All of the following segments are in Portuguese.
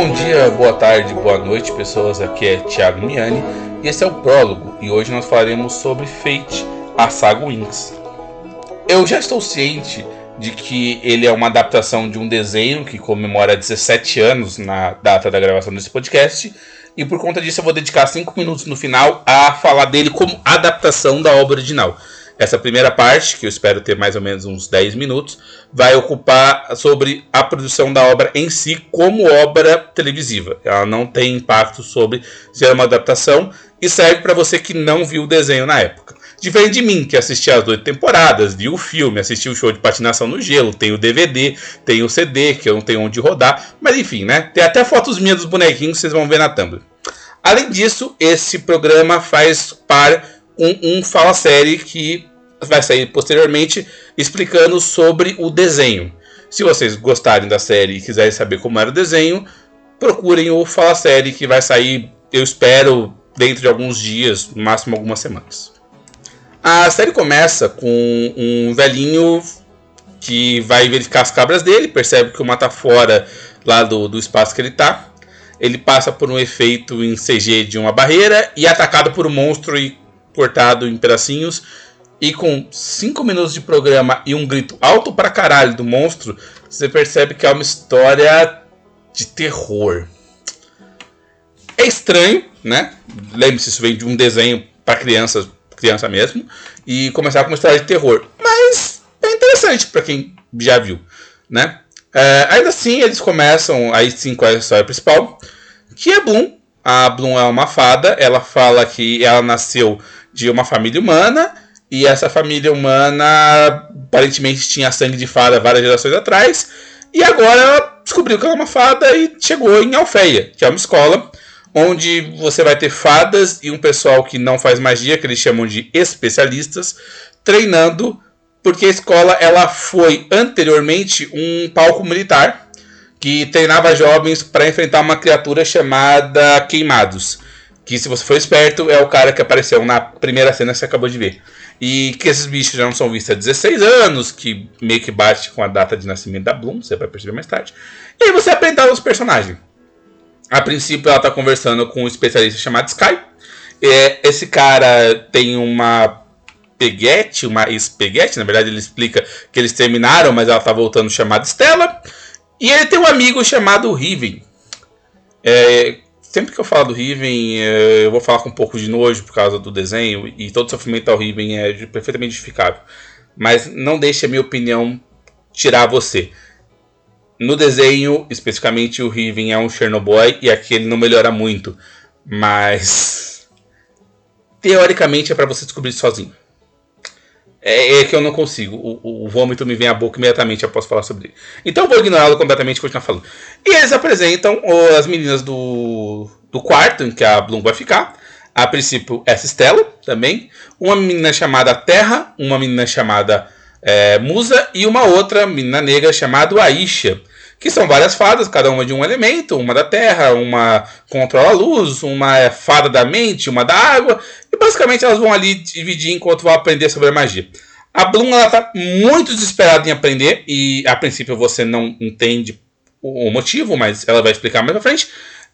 Bom dia, boa tarde, boa noite, pessoas. Aqui é Thiago Miani e esse é o prólogo. E hoje nós falaremos sobre Fate, a saga Wings. Eu já estou ciente de que ele é uma adaptação de um desenho que comemora 17 anos na data da gravação desse podcast. E por conta disso eu vou dedicar 5 minutos no final a falar dele como adaptação da obra original. Essa primeira parte, que eu espero ter mais ou menos uns 10 minutos, vai ocupar sobre a produção da obra em si como obra televisiva. Ela não tem impacto sobre se é uma adaptação e serve para você que não viu o desenho na época. Diferente de mim, que assisti as oito temporadas, vi o filme, assisti o show de patinação no gelo, tem o DVD, tem o CD, que eu não tenho onde rodar, mas enfim, né? Tem até fotos minhas dos bonequinhos, vocês vão ver na thumb. Além disso, esse programa faz par um, um fala série que vai sair posteriormente explicando sobre o desenho. Se vocês gostarem da série e quiserem saber como era o desenho, procurem o Fala Série que vai sair, eu espero, dentro de alguns dias, no máximo algumas semanas. A série começa com um velhinho que vai verificar as cabras dele, percebe que uma tá fora lá do, do espaço que ele tá. Ele passa por um efeito em CG de uma barreira e é atacado por um monstro e cortado em pedacinhos. E com 5 minutos de programa e um grito alto pra caralho do monstro, você percebe que é uma história de terror. É estranho, né? Lembre-se, isso vem de um desenho para crianças criança mesmo, e começar com uma história de terror. Mas é interessante para quem já viu, né? É, ainda assim, eles começam aí sim com a história principal, que é Bloom. A Bloom é uma fada, ela fala que ela nasceu de uma família humana, e essa família humana aparentemente tinha sangue de fada várias gerações atrás, e agora ela descobriu que ela é uma fada e chegou em Alfeia, que é uma escola onde você vai ter fadas e um pessoal que não faz magia, que eles chamam de especialistas, treinando, porque a escola ela foi anteriormente um palco militar que treinava jovens para enfrentar uma criatura chamada Queimados. Que, se você for esperto, é o cara que apareceu na primeira cena que você acabou de ver. E que esses bichos já não são vistos há 16 anos, que meio que bate com a data de nascimento da Bloom, você vai perceber mais tarde. E aí você aprende os personagens. A princípio, ela está conversando com um especialista chamado Sky. É, esse cara tem uma peguete, uma espeguete, na verdade ele explica que eles terminaram, mas ela está voltando chamada Stella. E ele tem um amigo chamado Riven. É, sempre que eu falo do Riven, é, eu vou falar com um pouco de nojo por causa do desenho, e todo sofrimento ao Riven é perfeitamente justificável. Mas não deixe a minha opinião tirar você. No desenho, especificamente, o Riven é um Chernobyl e aqui ele não melhora muito. Mas. Teoricamente é para você descobrir sozinho. É, é, que eu não consigo. O, o, vômito me vem à boca imediatamente após falar sobre ele. Então eu vou ignorá-lo completamente e continuar falando. E eles apresentam as meninas do, do quarto em que a Bloom vai ficar. A princípio, essa Stella também. Uma menina chamada Terra. Uma menina chamada é, Musa. E uma outra menina negra chamada Aisha que são várias fadas, cada uma de um elemento, uma da terra, uma controla a luz, uma é fada da mente, uma da água, e basicamente elas vão ali dividir enquanto vão aprender sobre a magia. A Bloom ela tá muito desesperada em aprender e a princípio você não entende o motivo, mas ela vai explicar mais pra frente.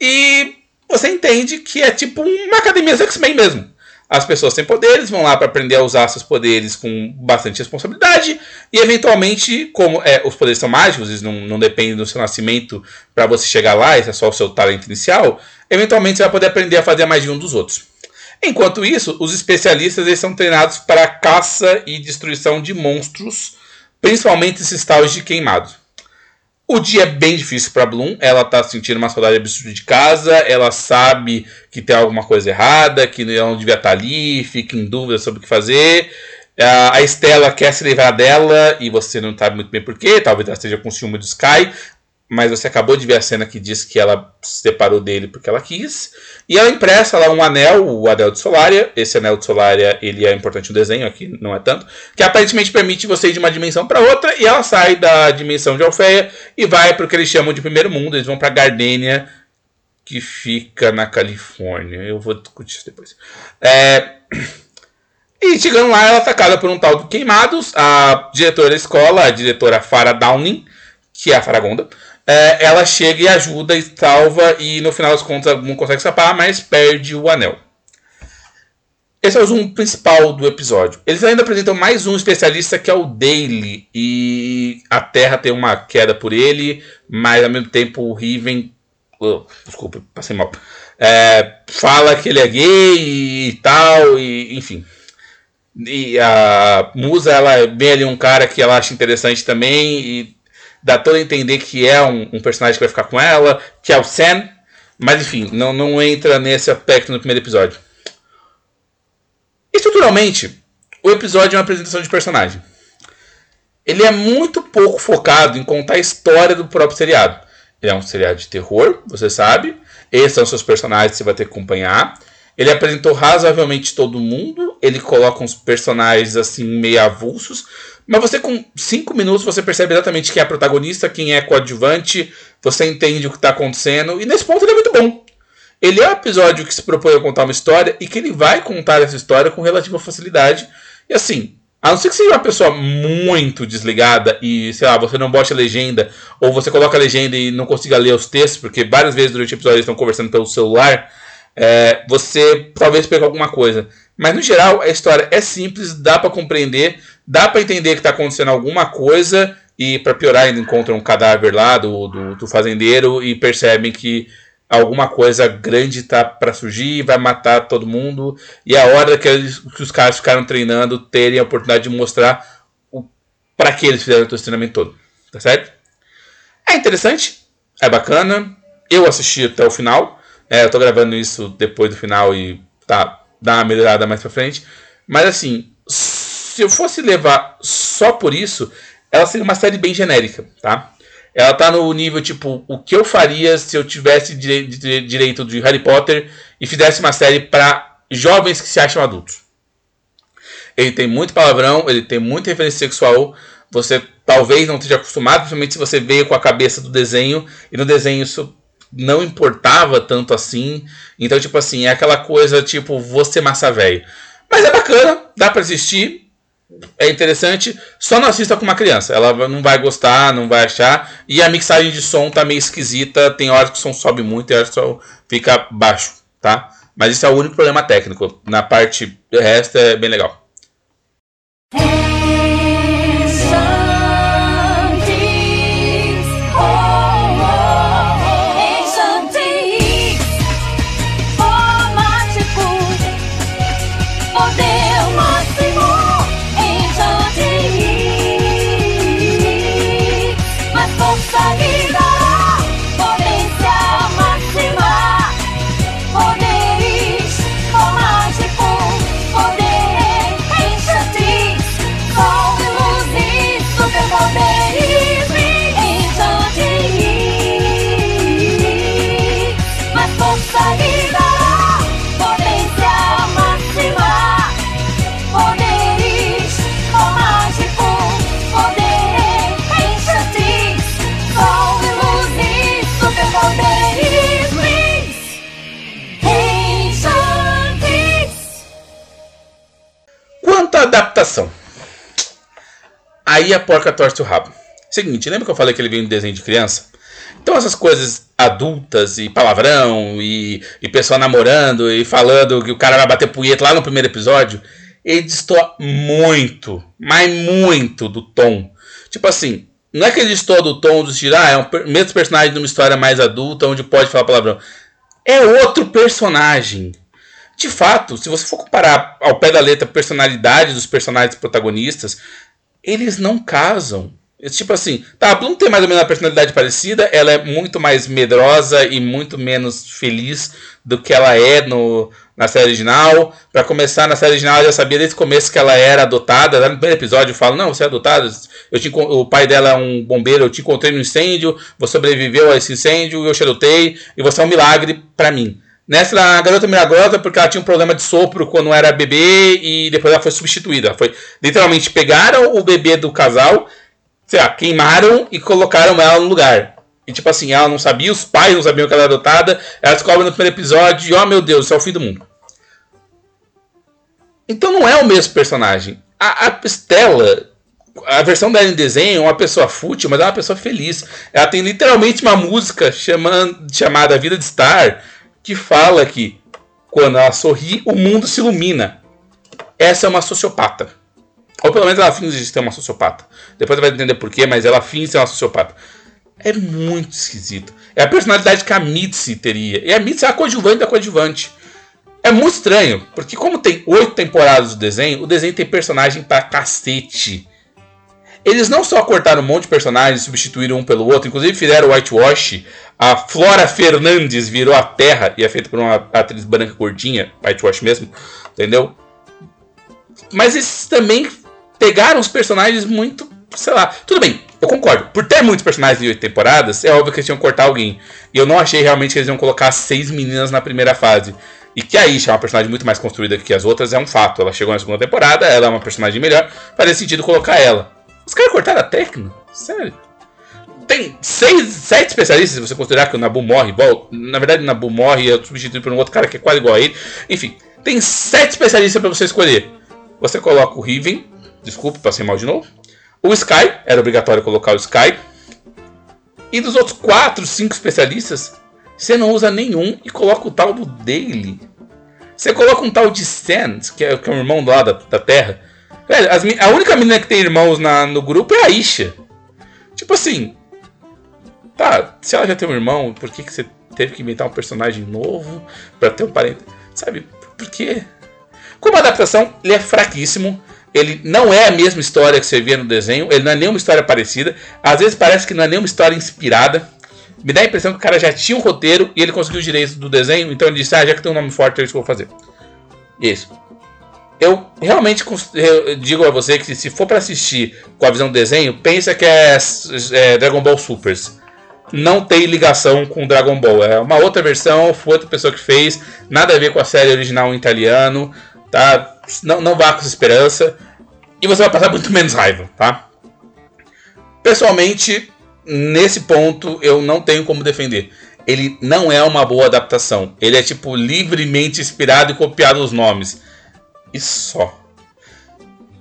E você entende que é tipo uma academia X-Men mesmo. As pessoas têm poderes, vão lá para aprender a usar seus poderes com bastante responsabilidade. E eventualmente, como é, os poderes são mágicos, eles não, não dependem do seu nascimento para você chegar lá, esse é só o seu talento inicial. Eventualmente você vai poder aprender a fazer a magia um dos outros. Enquanto isso, os especialistas eles são treinados para caça e destruição de monstros, principalmente esses tais de queimados. O dia é bem difícil para Bloom. Ela tá sentindo uma saudade absurda de casa. Ela sabe que tem alguma coisa errada, que ela não devia estar tá ali, fica em dúvida sobre o que fazer. A Estela quer se livrar dela e você não sabe muito bem porquê. Talvez ela esteja com ciúme do Sky. Mas você acabou de ver a cena que diz que ela se separou dele porque ela quis. E ela empresta lá um anel, o anel de Solaria. Esse anel de Solaria ele é importante no desenho, aqui não é tanto. Que aparentemente permite você ir de uma dimensão para outra. E ela sai da dimensão de Alfeia e vai para o que eles chamam de primeiro mundo. Eles vão para Gardênia, que fica na Califórnia. Eu vou discutir isso depois. É. E chegando lá, ela é atacada por um tal de Queimados. A diretora da escola, a diretora Farah Downing, que é a Faragonda, é, ela chega e ajuda e salva. E no final das contas, não consegue escapar, mas perde o anel. Esse é o zoom principal do episódio. Eles ainda apresentam mais um especialista que é o Daily. E a Terra tem uma queda por ele, mas ao mesmo tempo o Riven. Oh, desculpa, passei mal. É, fala que ele é gay e tal, e enfim. E a Musa, ela vê ali um cara que ela acha interessante também e dá todo a entender que é um, um, personagem que vai ficar com ela, que é o Sam. Mas enfim, não, não entra nesse aspecto no primeiro episódio. Estruturalmente, o episódio é uma apresentação de personagem. Ele é muito pouco focado em contar a história do próprio seriado. Ele é um seriado de terror, você sabe. Esses são os seus personagens que você vai ter que acompanhar. Ele apresentou razoavelmente todo mundo. Ele coloca uns personagens assim meio avulsos. Mas você com 5 minutos você percebe exatamente quem é protagonista, quem é coadjuvante. Você entende o que está acontecendo. E nesse ponto ele é muito bom. Ele é um episódio que se propõe a contar uma história e que ele vai contar essa história com relativa facilidade. E assim, a não ser que seja uma pessoa muito desligada e, sei lá, você não bote a legenda, ou você coloca a legenda e não consiga ler os textos, porque várias vezes durante o episódio eles estão conversando pelo celular, é, você talvez perca alguma coisa. Mas no geral, a história é simples, dá para compreender, dá para entender que está acontecendo alguma coisa, e para piorar, ainda encontram um cadáver lá do, do, do fazendeiro e percebem que alguma coisa grande tá para surgir, vai matar todo mundo, e é a hora que, eles, que os caras ficaram treinando terem a oportunidade de mostrar para que eles fizeram o treinamento todo. Tá certo? É interessante, é bacana. Eu assisti até o final. É, eu tô gravando isso depois do final e tá, dá uma melhorada mais pra frente. Mas assim, se eu fosse levar só por isso, ela seria uma série bem genérica, tá? Ela tá no nível tipo, o que eu faria se eu tivesse direito de Harry Potter e fizesse uma série para jovens que se acham adultos. Ele tem muito palavrão, ele tem muita referência sexual. Você talvez não esteja acostumado, principalmente se você veio com a cabeça do desenho e no desenho isso não importava tanto assim. Então, tipo assim, é aquela coisa tipo, você massa velho. Mas é bacana, dá para assistir é interessante, só não assista com uma criança. Ela não vai gostar, não vai achar. E a mixagem de som tá meio esquisita. Tem horas que o som sobe muito e horas que o som fica baixo, tá? Mas isso é o único problema técnico. Na parte resto é bem legal. Adaptação. Aí a porca torce o rabo. Seguinte, lembra que eu falei que ele veio em desenho de criança? Então essas coisas adultas e palavrão e, e pessoa namorando e falando que o cara vai bater punheta lá no primeiro episódio, ele destoa muito, mas muito do tom. Tipo assim, não é que ele destoa do tom do estilo, ah, é um mesmo personagem de uma história mais adulta onde pode falar palavrão. É outro personagem. De fato, se você for comparar ao pé da letra a personalidade dos personagens protagonistas, eles não casam. Tipo assim, tá, a Bloom tem mais ou menos uma personalidade parecida, ela é muito mais medrosa e muito menos feliz do que ela é no, na série original. Para começar, na série original, eu já sabia desde o começo que ela era adotada. No primeiro episódio, eu falo: Não, você é adotada. Eu te, o pai dela é um bombeiro. Eu te encontrei no incêndio. Você sobreviveu a esse incêndio. Eu te adotei. E você é um milagre para mim. Nessa, a garota milagrosa, porque ela tinha um problema de sopro quando era bebê. E depois ela foi substituída. Foi, literalmente, pegaram o bebê do casal. Sei lá, queimaram e colocaram ela no lugar. E tipo assim, ela não sabia, os pais não sabiam que ela era adotada. Ela descobre no primeiro episódio oh meu Deus, isso é o fim do mundo. Então não é o mesmo personagem. A, a Stella, a versão dela em desenho é uma pessoa fútil, mas é uma pessoa feliz. Ela tem literalmente uma música chamando, chamada Vida de Star, que fala que quando ela sorri, o mundo se ilumina. Essa é uma sociopata. Ou pelo menos ela finge ser uma sociopata. Depois você vai entender porquê, mas ela finge ser uma sociopata. É muito esquisito. É a personalidade que a Mitzi teria. E a Mitzi é a coadjuvante da coadjuvante. É muito estranho, porque como tem oito temporadas do desenho, o desenho tem personagem pra cacete. Eles não só cortaram um monte de personagens, substituíram um pelo outro, inclusive fizeram whitewash. A Flora Fernandes virou a Terra e é feita por uma atriz branca gordinha, whitewash mesmo, entendeu? Mas eles também pegaram os personagens muito, sei lá, tudo bem, eu concordo. Por ter muitos personagens em oito temporadas, é óbvio que eles tinham que cortar alguém. E eu não achei realmente que eles iam colocar seis meninas na primeira fase. E que a Isha é uma personagem muito mais construída que as outras, é um fato. Ela chegou na segunda temporada, ela é uma personagem melhor, fazia sentido colocar ela. Os caras cortaram a Tecno? Sério? Tem seis, sete especialistas, se você considerar que o Nabu morre. Na verdade, o Nabu morre e é substituído por um outro cara que é quase igual a ele. Enfim, tem sete especialistas para você escolher. Você coloca o Riven, desculpe, passei mal de novo. O Sky, era obrigatório colocar o Sky. E dos outros quatro, cinco especialistas, você não usa nenhum e coloca o tal do Daily. Você coloca um tal de Sands, que é, que é irmão lá da, da Terra. Velho, as, a única menina que tem irmãos na, no grupo é a Isha. Tipo assim. Tá, se ela já tem um irmão, por que, que você teve que inventar um personagem novo para ter um parente? Sabe, por quê? Como adaptação, ele é fraquíssimo. Ele não é a mesma história que você via no desenho. Ele não é nenhuma história parecida. Às vezes parece que não é nenhuma história inspirada. Me dá a impressão que o cara já tinha um roteiro e ele conseguiu o direito do desenho, então ele disse: Ah, já que tem um nome forte, é isso que eu vou fazer. Isso. Eu realmente digo a você que se for para assistir com a visão do desenho, pensa que é, é, Dragon Ball Supers. Não tem ligação com Dragon Ball. É uma outra versão, foi outra pessoa que fez. Nada a ver com a série original em italiano. Tá? Não, não vá com essa esperança. E você vai passar muito menos raiva, tá? Pessoalmente, nesse ponto eu não tenho como defender. Ele não é uma boa adaptação. Ele é tipo livremente inspirado e copiado os nomes. E só.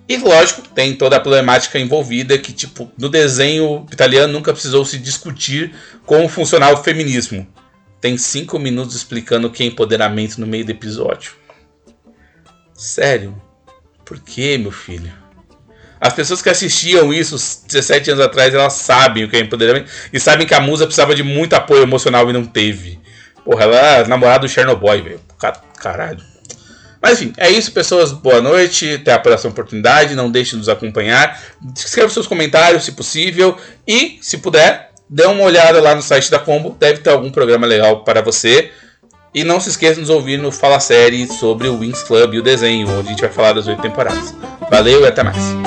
E lógico, tem toda a problemática envolvida que, tipo, no desenho italiano nunca precisou se discutir como funcionar o feminismo. Tem cinco minutos explicando o que é empoderamento no meio do episódio. Sério? Por que, meu filho? As pessoas que assistiam isso 17 anos atrás, elas sabem o que é empoderamento e sabem que a musa precisava de muito apoio emocional e não teve. Porra, ela é namorada do Chernobyl, velho. Caralho. Mas enfim, é isso, pessoas. Boa noite. Até a próxima oportunidade. Não deixe de nos acompanhar. Escreva seus comentários, se possível. E, se puder, dê uma olhada lá no site da Combo. Deve ter algum programa legal para você. E não se esqueça de nos ouvir no Fala Série sobre o Wings Club e o desenho, onde a gente vai falar das oito temporadas. Valeu e até mais.